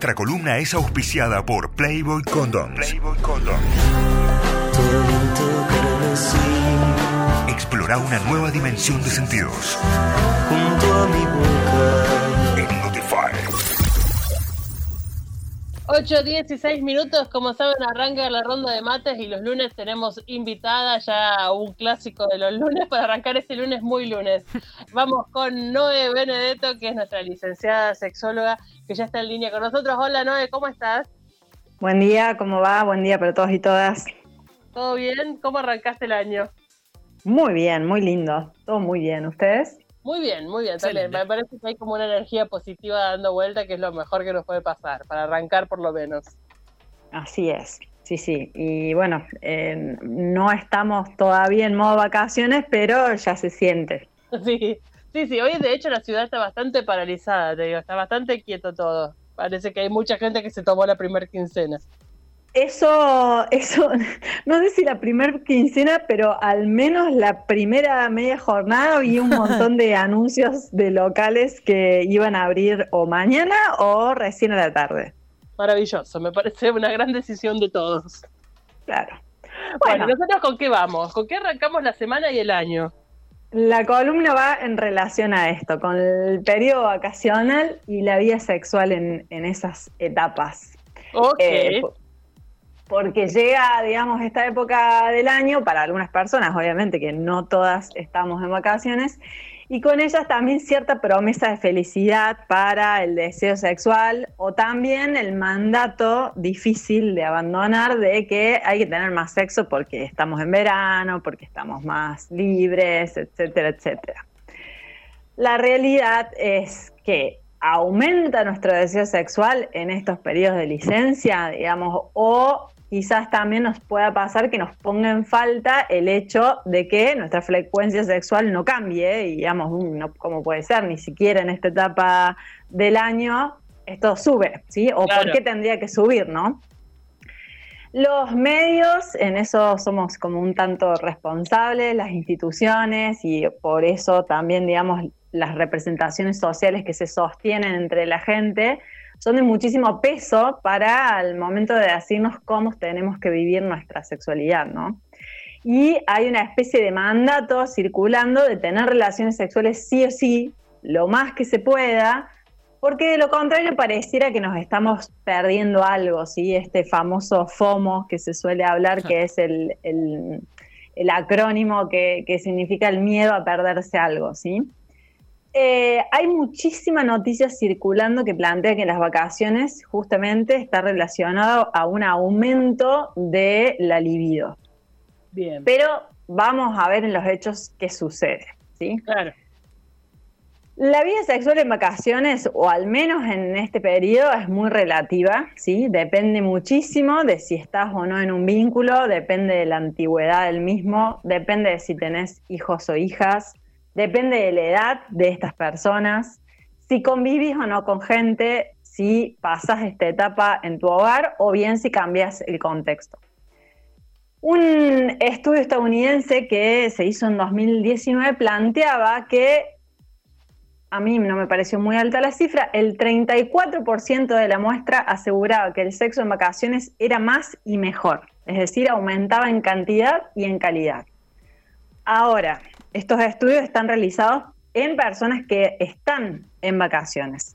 Nuestra columna es auspiciada por Playboy Condoms. Playboy Condoms. Explora una nueva dimensión de sentidos. junto a mi 8, 16 minutos, como saben, arranca la ronda de mates y los lunes tenemos invitada ya un clásico de los lunes para arrancar este lunes muy lunes. Vamos con Noé Benedetto, que es nuestra licenciada sexóloga, que ya está en línea con nosotros. Hola Noé, ¿cómo estás? Buen día, ¿cómo va? Buen día para todos y todas. ¿Todo bien? ¿Cómo arrancaste el año? Muy bien, muy lindo. Todo muy bien. ¿Ustedes? Muy bien, muy bien, también. Me parece que hay como una energía positiva dando vuelta, que es lo mejor que nos puede pasar, para arrancar por lo menos. Así es. Sí, sí. Y bueno, eh, no estamos todavía en modo vacaciones, pero ya se siente. Sí, sí, sí. Hoy de hecho la ciudad está bastante paralizada, te digo, está bastante quieto todo. Parece que hay mucha gente que se tomó la primer quincena. Eso, eso, no sé si la primer quincena, pero al menos la primera media jornada vi un montón de anuncios de locales que iban a abrir o mañana o recién a la tarde. Maravilloso, me parece una gran decisión de todos. Claro. Bueno, Bueno, ¿nosotros con qué vamos? ¿Con qué arrancamos la semana y el año? la columna va en relación a esto, con el periodo vacacional y la vida sexual en, en esas etapas. Ok. Eh, porque llega, digamos, esta época del año, para algunas personas, obviamente, que no todas estamos en vacaciones, y con ellas también cierta promesa de felicidad para el deseo sexual o también el mandato difícil de abandonar de que hay que tener más sexo porque estamos en verano, porque estamos más libres, etcétera, etcétera. La realidad es que aumenta nuestro deseo sexual en estos periodos de licencia, digamos, o quizás también nos pueda pasar que nos ponga en falta el hecho de que nuestra frecuencia sexual no cambie, y digamos, mm, no, ¿cómo puede ser? Ni siquiera en esta etapa del año esto sube, ¿sí? ¿O Claro. por qué tendría que subir, no? Los medios, en eso somos como un tanto responsables, las instituciones, y por eso también, digamos, las representaciones sociales que se sostienen entre la gente son de muchísimo peso para el momento de decirnos cómo tenemos que vivir nuestra sexualidad, ¿no? Y hay una especie de mandato circulando de tener relaciones sexuales sí o sí, lo más que se pueda, porque de lo contrario pareciera que nos estamos perdiendo algo, ¿sí? Este famoso FOMO que se suele hablar, que es el, el- el acrónimo que, que significa el miedo a perderse algo, ¿sí? Eh, hay muchísima noticia circulando que plantea que las vacaciones justamente está relacionado a un aumento de la libido. Bien. Pero vamos a ver en los hechos qué sucede, ¿sí? Claro. La vida sexual en vacaciones, o al menos en este periodo, es muy relativa, ¿sí? Depende muchísimo de si estás o no en un vínculo, depende de la antigüedad del mismo, depende de si tenés hijos o hijas, depende de la edad de estas personas, si convivís o no con gente, si pasas esta etapa en tu hogar o bien si cambias el contexto. Un estudio estadounidense que se hizo en 2019 planteaba que a mí no me pareció muy alta la cifra, el 34% de la muestra aseguraba que el sexo en vacaciones era más y mejor, es decir, aumentaba en cantidad y en calidad. Ahora, estos estudios están realizados en personas que están en vacaciones.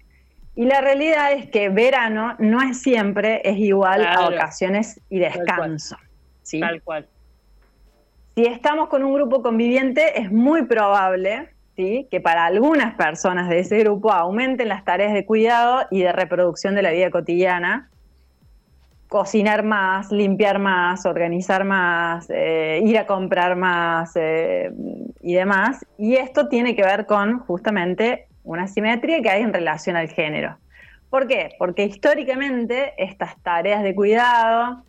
Y la realidad es que verano no es siempre es igual Claro. a vacaciones y Tal cual. descanso. ¿sí? Tal cual. Si estamos con un grupo conviviente, es muy probable ¿sí? que para algunas personas de ese grupo aumenten las tareas de cuidado y de reproducción de la vida cotidiana. Cocinar más, limpiar más, organizar más, eh, ir a comprar más eh, y demás. Y esto tiene que ver con justamente una simetría que hay en relación al género. ¿Por qué? Porque históricamente estas tareas de cuidado,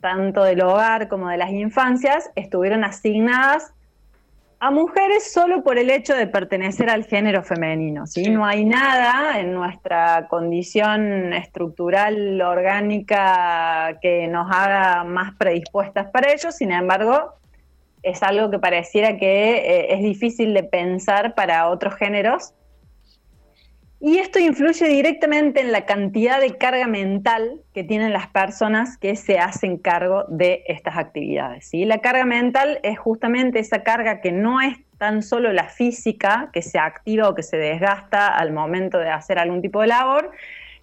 tanto del hogar como de las infancias, estuvieron asignadas a mujeres solo por el hecho de pertenecer al género femenino. ¿sí? Sí. No hay nada en nuestra condición estructural, orgánica, que nos haga más predispuestas para ello. Sin embargo, es algo que pareciera que eh, es difícil de pensar para otros géneros. Y esto influye directamente en la cantidad de carga mental que tienen las personas que se hacen cargo de estas actividades. ¿sí? La carga mental es justamente esa carga que no es tan solo la física, que se activa o que se desgasta al momento de hacer algún tipo de labor,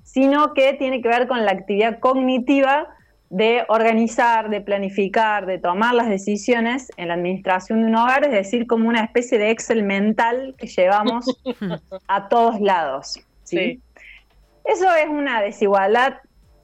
sino que tiene que ver con la actividad cognitiva de organizar, de planificar, de tomar las decisiones en la administración de un hogar, es decir, como una especie de Excel mental que llevamos a todos lados. ¿sí? Eso es una desigualdad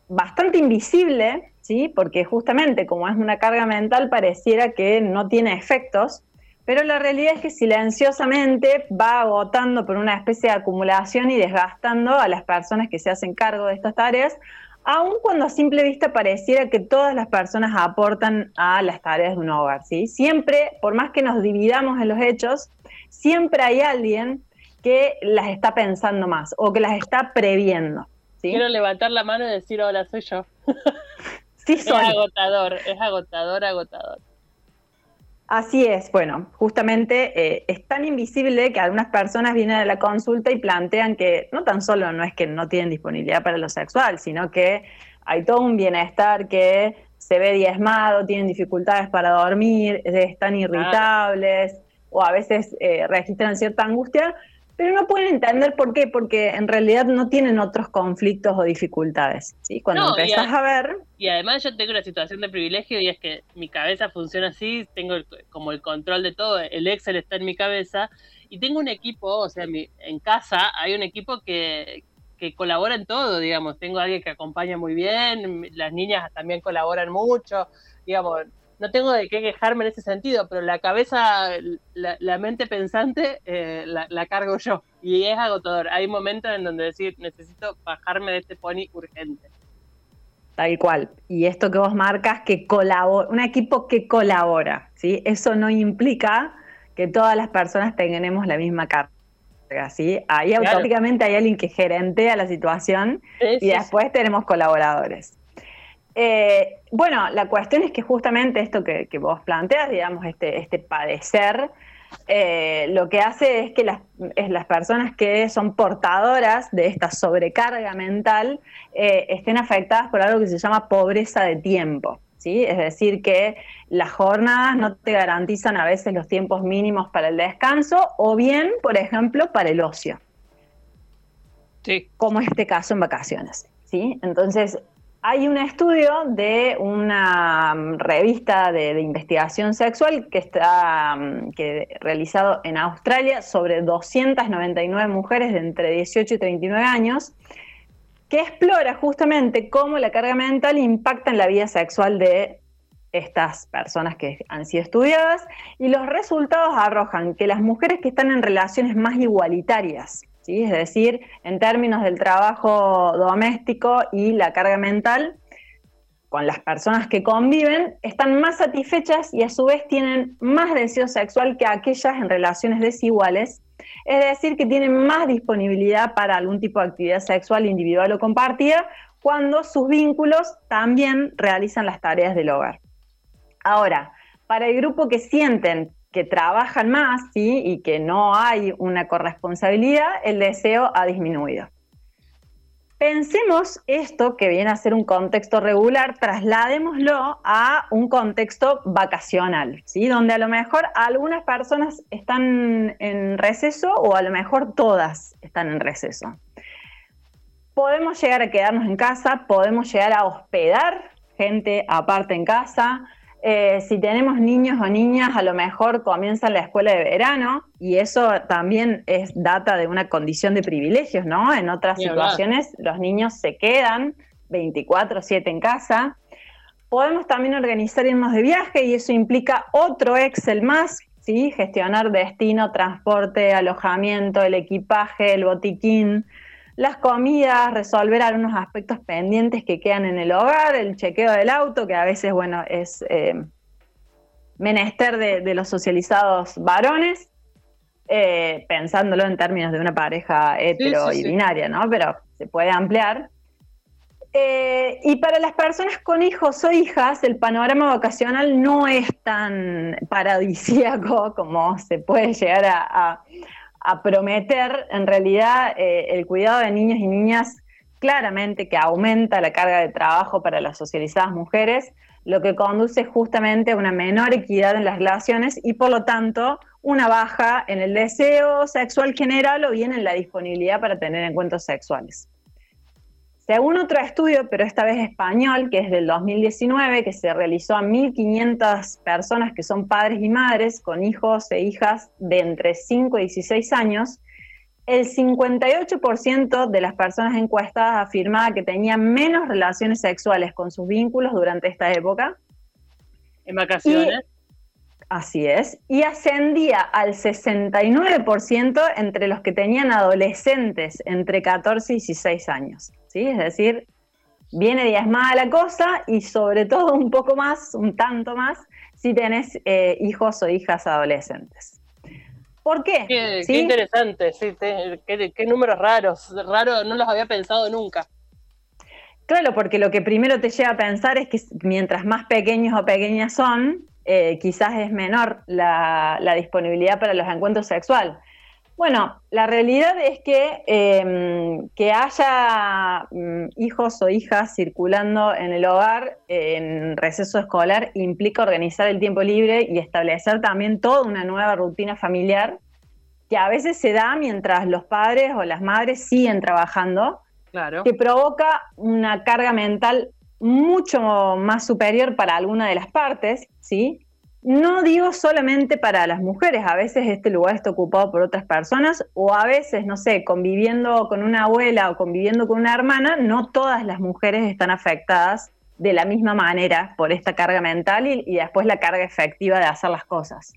bastante invisible, ¿sí? porque justamente como es una carga mental pareciera que no tiene efectos, pero la realidad es que silenciosamente va agotando por una especie de acumulación y desgastando a las personas que se hacen cargo de estas tareas aun cuando a simple vista pareciera que todas las personas aportan a las tareas de un hogar, ¿sí? Siempre, por más que nos dividamos en los hechos, siempre hay alguien que las está pensando más o que las está previendo. Quiero levantar la mano y decir, hola, soy yo. Sí, soy. Es agotador, es agotador, agotador. Así es, bueno, justamente eh, es tan invisible que algunas personas vienen a la consulta y plantean que no tan solo no es que no tienen disponibilidad para lo sexual, sino que hay todo un bienestar que se ve diezmado, tienen dificultades para dormir, están irritables o a veces eh, registran cierta angustia, pero no pueden entender por qué, porque en realidad no tienen otros conflictos o dificultades. ¿sí? Cuando empezás a, ver... Y además yo tengo una situación de privilegio y es que mi cabeza funciona así, tengo como el control de todo, el Excel está en mi cabeza y tengo un equipo, o sea, en casa hay un equipo que, que colabora en todo, digamos, tengo alguien que acompaña muy bien, las niñas también colaboran mucho, digamos, no tengo de qué quejarme en ese sentido, pero la cabeza, la, mente pensante, eh, la, cargo yo. Y es agotador. Hay momentos en donde decir, necesito bajarme de este pony urgente. Tal cual. Y esto que vos marcas, que colabora, un equipo que colabora, ¿sí? Eso no implica que todas las personas tengamos la misma carga. ¿sí? Ahí automáticamente hay alguien que gerentea la situación y después tenemos colaboradores. Eh, bueno, la cuestión es que justamente esto que, vos planteas, digamos, este, este padecer, eh, lo que hace es que las, las, personas que son portadoras de esta sobrecarga mental eh, estén afectadas por algo que se llama pobreza de tiempo. ¿sí? Es decir, que las jornadas no te garantizan a veces los tiempos mínimos para el descanso o bien, por ejemplo, para el ocio. Sí. Como este caso en vacaciones. ¿sí? Entonces, hay un estudio de una mm, revista de, investigación sexual que está mm, realizado en Australia sobre 299 mujeres de entre 18 y 39 años, que explora justamente cómo la carga mental impacta en la vida sexual de estas personas que han sido estudiadas y los resultados arrojan que las mujeres que están en relaciones más igualitarias es decir, en términos del trabajo doméstico y la carga mental, con las personas que conviven, están más satisfechas y a su vez tienen más deseo sexual que aquellas en relaciones desiguales, es decir, que tienen más disponibilidad para algún tipo de actividad sexual individual o compartida cuando sus vínculos también realizan las tareas del hogar. Ahora, para el grupo que sienten que trabajan más ¿sí? y que no hay una corresponsabilidad, el deseo ha disminuido. Pensemos esto que viene a ser un contexto regular, trasladémoslo a un contexto vacacional, ¿sí? donde a lo mejor algunas personas están en receso o a lo mejor todas están en receso. Podemos llegar a quedarnos en casa, podemos llegar a hospedar gente aparte en casa, eh, si tenemos niños o niñas, a lo mejor comienzan la escuela de verano y eso también es data de una condición de privilegios, ¿no? En otras situaciones los niños se quedan 24/7 en casa. Podemos también organizar irnos de viaje y eso implica otro Excel más, ¿sí? Gestionar destino, transporte, alojamiento, el equipaje, el botiquín, las comidas, resolver algunos aspectos pendientes que quedan en el hogar, el chequeo del auto, que a veces, bueno, es eh, menester de, los socializados varones, eh, pensándolo en términos de una pareja hetero y binaria, ¿no? Pero se puede ampliar. Eh, y para las personas con hijos o hijas, el panorama vacacional no es tan paradisíaco como se puede llegar a a prometer, en realidad eh, el cuidado de niños y niñas claramente que aumenta la carga de trabajo para las socializadas mujeres, lo que conduce justamente a una menor equidad en las relaciones y por lo tanto una baja en el deseo sexual general o bien en la disponibilidad para tener encuentros sexuales. Según otro estudio, pero esta vez español, que es del 2019, que se realizó a 1.500 personas que son padres y madres con hijos e hijas de entre 5 y 16 años, el 58% de las personas encuestadas afirmaba que tenían menos relaciones sexuales con sus vínculos durante esta época. En vacaciones. así es. Y ascendía al 69% entre los que tenían adolescentes entre 14 y 16 años. ¿Sí? Es decir, viene diezmada la cosa y sobre todo un poco más, un tanto más, si tenés eh, hijos o hijas adolescentes. ¿Por qué? Qué, interesante, sí, qué, números raros, raro, no los había pensado nunca. Claro, porque lo que primero te lleva a pensar es que mientras más pequeños o pequeñas son, eh, quizás es menor la, la, disponibilidad para los encuentros sexuales. Bueno, la realidad es que em, que haya mm, hijos o hijas circulando en el hogar en receso escolar implica organizar el tiempo libre y establecer también toda una nueva rutina familiar que a veces se da mientras los padres o las madres siguen trabajando, claro. que provoca una carga mental mucho más superior para alguna de las partes, ¿sí? No digo solamente para las mujeres, a veces este lugar está ocupado por otras personas o a veces, no sé, conviviendo con una abuela o conviviendo con una hermana, no todas las mujeres están afectadas de la misma manera por esta carga mental y, después la carga efectiva de hacer las cosas.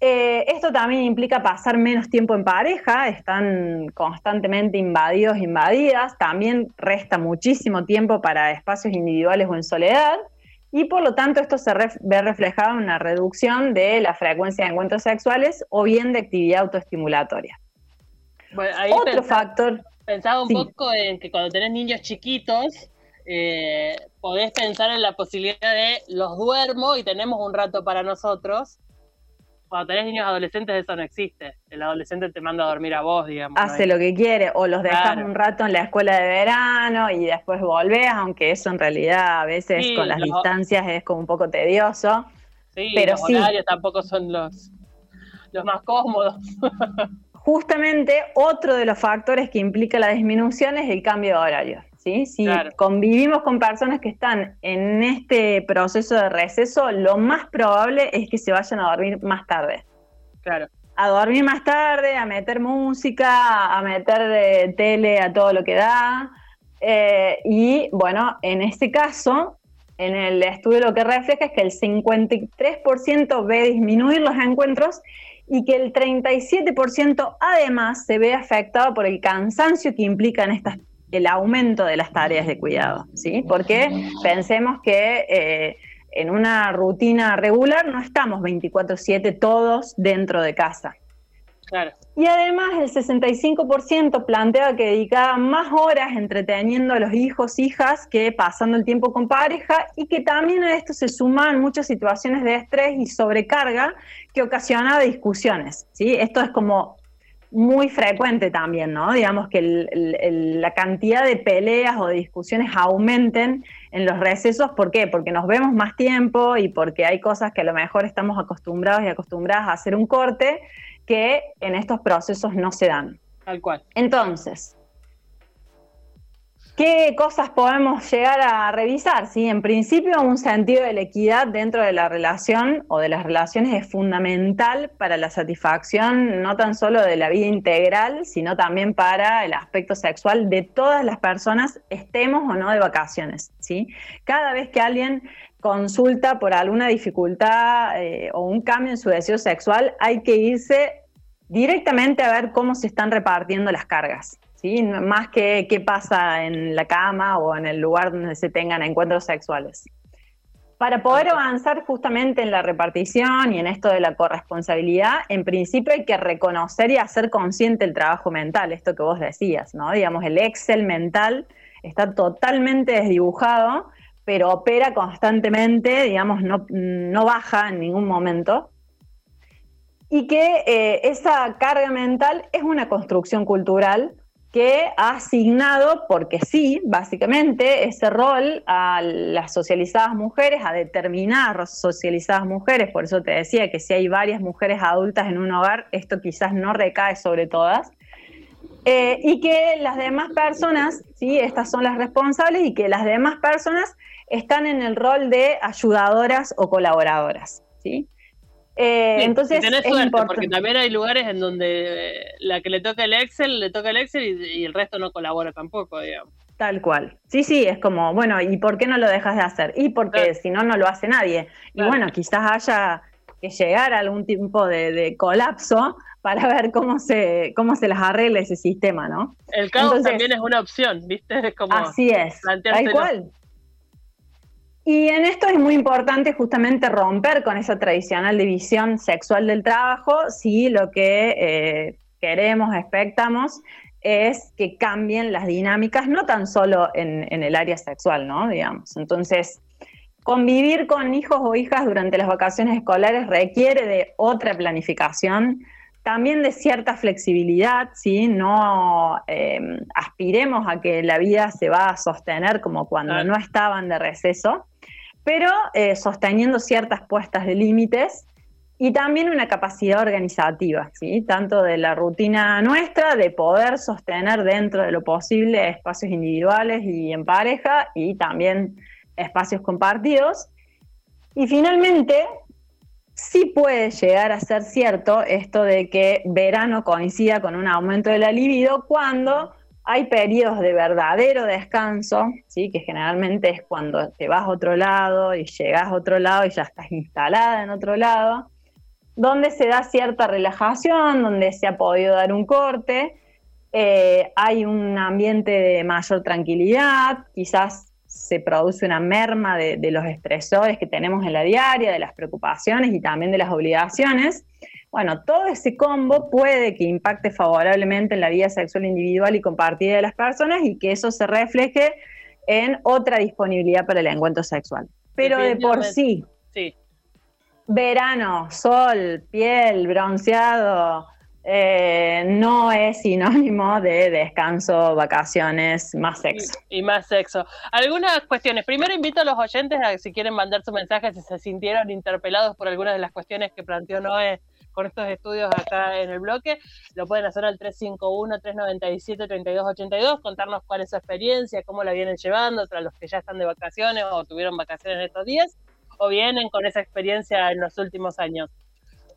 Eh, esto también implica pasar menos tiempo en pareja, están constantemente invadidos, invadidas, también resta muchísimo tiempo para espacios individuales o en soledad y por lo tanto esto se ve reflejado en una reducción de la frecuencia de encuentros sexuales o bien de actividad autoestimulatoria. Otro factor... Pensaba un poco en que cuando tenés niños chiquitos, eh, podés pensar en la posibilidad de los duermo y tenemos un rato para nosotros, cuando tenés niños adolescentes eso no existe. El adolescente te manda a dormir a vos, digamos. Hace lo que quiere, o los dejas un rato en la escuela de verano y después volvés, aunque eso en realidad a veces con las distancias es como un poco tedioso. Sí, pero los horarios tampoco son los, los más cómodos. Justamente otro de los factores que implica la disminución es el cambio de horario. Si convivimos con personas que están en este proceso de receso, lo más probable es que se vayan a dormir más tarde. Claro. A dormir más tarde, a meter música, a meter eh, tele a todo lo que da. Eh, y bueno, en este caso, en el estudio lo que refleja es que el 53% ve disminuir los encuentros y que el 37% además se ve afectado por el cansancio que implican estas el aumento de las tareas de cuidado, ¿sí? Porque pensemos que eh, en una rutina regular no estamos 24/7 todos dentro de casa. Claro. Y además el 65% plantea que dedicaba más horas entreteniendo a los hijos, hijas, que pasando el tiempo con pareja y que también a esto se suman muchas situaciones de estrés y sobrecarga que ocasiona discusiones. ¿sí? Esto es como muy frecuente también, ¿no? Digamos que la cantidad de peleas o de discusiones aumenten en los recesos. ¿Por qué? Porque nos vemos más tiempo y porque hay cosas que a lo mejor estamos acostumbrados y acostumbradas a hacer un corte que en estos procesos no se dan. Tal cual. Entonces, ¿Qué cosas podemos llegar a revisar? ¿sí? En principio, un sentido de la equidad dentro de la relación o de las relaciones es fundamental para la satisfacción no tan solo de la vida integral, sino también para el aspecto sexual de todas las personas, estemos o no de vacaciones. ¿sí? Cada vez que alguien consulta por alguna dificultad eh, o un cambio en su deseo sexual, hay que irse directamente a ver cómo se están repartiendo las cargas. ¿Sí? más que qué pasa en la cama o en el lugar donde se tengan encuentros sexuales. Para poder avanzar justamente en la repartición y en esto de la corresponsabilidad, en principio hay que reconocer y hacer consciente el trabajo mental, esto que vos decías, ¿no? Digamos, el Excel mental está totalmente desdibujado, pero opera constantemente, digamos, no, no baja en ningún momento. y que eh, esa carga mental es una construcción cultural que ha asignado, porque sí, básicamente, ese rol a las socializadas mujeres, a determinar socializadas mujeres, por eso te decía que si hay varias mujeres adultas en un hogar, esto quizás no recae sobre todas, eh, y que las demás personas, sí, estas son las responsables, y que las demás personas están en el rol de ayudadoras o colaboradoras, ¿sí? Eh, entonces, tenés suerte, porque también hay lugares en donde la que le toca el Excel, le toca el Excel y, el resto no colabora tampoco, digamos. Tal cual. Sí, sí, es como, bueno, ¿y por qué no lo dejas de hacer? Y porque si no, no lo hace nadie. Y bueno, quizás haya que llegar a algún tipo de, colapso para ver cómo se, cómo se las arregla ese sistema, ¿no? El caos también es una opción, ¿viste? Es como así es, tal cual. Y en esto es muy importante justamente romper con esa tradicional división sexual del trabajo si lo que eh, queremos, expectamos, es que cambien las dinámicas, no tan solo en, en, el área sexual, ¿no? Digamos. Entonces, convivir con hijos o hijas durante las vacaciones escolares requiere de otra planificación, también de cierta flexibilidad, ¿sí? No em, aspiremos a que la vida se va a sostener como cuando no estaban de receso, pero eh, sosteniendo ciertas puestas de límites y también una capacidad organizativa, ¿sí? tanto de la rutina nuestra, de poder sostener dentro de lo posible espacios individuales y en pareja, y también espacios compartidos. Y finalmente, sí puede llegar a ser cierto esto de que verano coincida con un aumento de la libido cuando hay periodos de verdadero descanso, ¿sí? que generalmente es cuando te vas a otro lado y llegas a otro lado y ya estás instalada en otro lado, donde se da cierta relajación, donde se ha podido dar un corte, eh, hay un ambiente de mayor tranquilidad, quizás se produce una merma de, de los estresores que tenemos en la diaria, de las preocupaciones y también de las obligaciones. Bueno, todo ese combo puede que impacte favorablemente en la vida sexual individual y compartida de las personas y que eso se refleje en otra disponibilidad para el encuentro sexual. Pero de por sí, sí. verano, sol, piel, bronceado, eh, no es sinónimo de descanso, vacaciones, más sexo. Y, más sexo. Algunas cuestiones. Primero invito a los oyentes a que si quieren mandar su mensaje, si se sintieron interpelados por algunas de las cuestiones que planteó Noé con estos estudios acá en el bloque, lo pueden hacer al 351-397-3282, contarnos cuál es su experiencia, cómo la vienen llevando, para los que ya están de vacaciones o tuvieron vacaciones en estos días, o vienen con esa experiencia en los últimos años.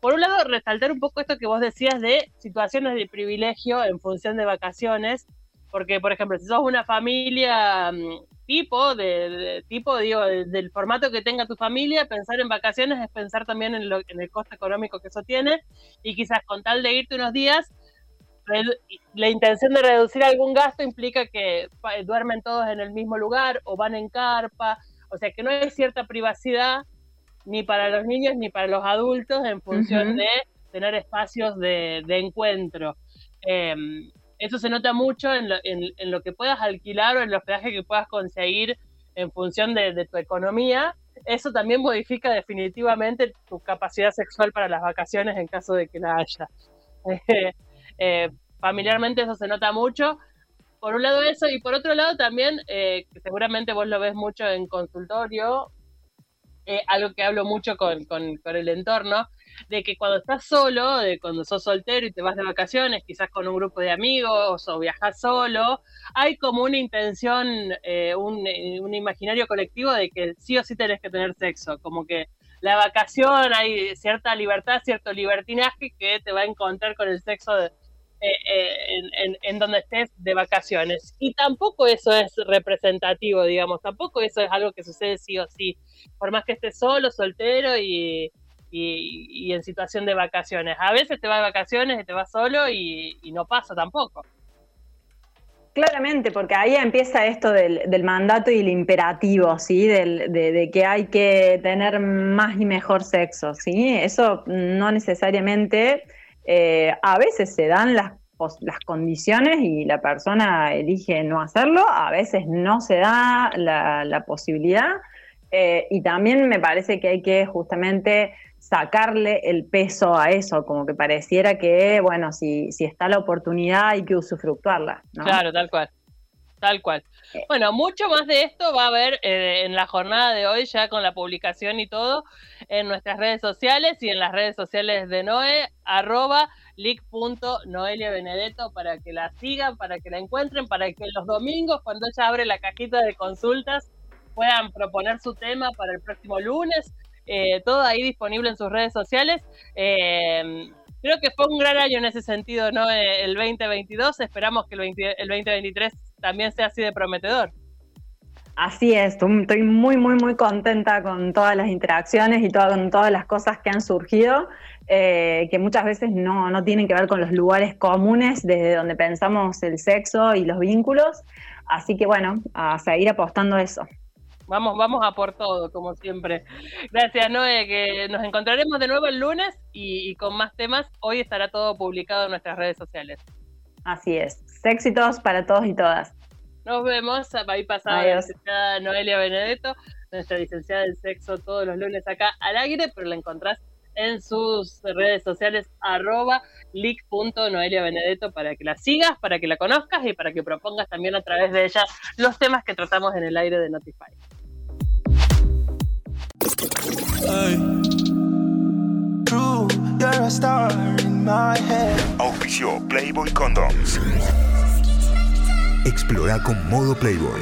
Por un lado, resaltar un poco esto que vos decías de situaciones de privilegio en función de vacaciones, porque, por ejemplo, si sos una familia mm, tipo, de, tipo, digo, del formato que tenga tu familia, pensar en vacaciones es pensar también en, en el costo económico que eso tiene. Y quizás con tal de irte unos días, la intención de reducir algún gasto implica que duermen todos en el mismo lugar o van en carpa, o sea que no hay cierta privacidad ni para los niños ni para los adultos en función de tener espacios de, encuentro. Em, eso se nota mucho en lo, que puedas alquilar o en el hospedaje que puedas conseguir en función de, tu economía. Eso también modifica definitivamente tu capacidad sexual para las vacaciones en caso de que la haya. Eh, familiarmente eso se nota mucho. Por un lado eso, y por otro lado también, eh, que seguramente vos lo ves mucho en consultorio, eh, algo que hablo mucho con, el entorno, de que cuando estás solo, de cuando sos soltero y te vas de vacaciones, quizás con un grupo de amigos o viajas solo, hay como una intención, eh, un, un, imaginario colectivo de que sí o sí tenés que tener sexo, como que la vacación hay cierta libertad, cierto libertinaje que te va a encontrar con el sexo de, eh, eh, en, en, donde estés de vacaciones. Y tampoco eso es representativo, digamos, tampoco eso es algo que sucede sí o sí. Por más que estés solo, soltero y, y, en situación de vacaciones. A veces te vas de vacaciones y te vas solo y, no pasa tampoco. Claramente, porque ahí empieza esto del, mandato y el imperativo, ¿sí? de, que hay que tener más y mejor sexo, ¿sí? Eso no necesariamente, eh, a veces se dan las, las condiciones y la persona elige no hacerlo, a veces no se da la, posibilidad, eh, y también me parece que hay que justamente sacarle el peso a eso, como que pareciera que, bueno, si, si está la oportunidad hay que usufructuarla. Claro, tal cual. Tal cual. Eh. Bueno, mucho más de esto va a haber eh, en la jornada de hoy, ya con la publicación y todo, en nuestras redes sociales y en las redes sociales de Noé, arroba leak.noeliabenedetto para que la sigan, para que la encuentren, para que los domingos, cuando ella abre la cajita de consultas, puedan proponer su tema para el próximo lunes. Eh, todo ahí disponible en sus redes sociales. creo que fue un gran año en ese sentido, ¿no? El 2022. Esperamos que el, el 2023 también sea así de prometedor. Así es, estoy muy, muy, muy contenta con todas las interacciones y con todas las cosas que han surgido, eh, que muchas veces no, no, tienen que ver con los lugares comunes desde donde pensamos el sexo y los vínculos. Así que bueno, a seguir apostando eso. Vamos, vamos a por todo, como siempre. Gracias, Noé, que nos encontraremos de nuevo el lunes y, y con más temas. Hoy estará todo publicado en nuestras redes sociales. Así es. Éxitos para todos y todas. Nos vemos. Ahí la licenciada Noelia Benedetto, nuestra licenciada del sexo, todos los lunes acá al aire, pero la encontrás en sus redes sociales arroba leak.noeliabenedetto para que la sigas, para que la conozcas y para que propongas también a través de ella los temas que tratamos en el aire de Notify. Auspicio Playboy Condoms. Explora con modo Playboy.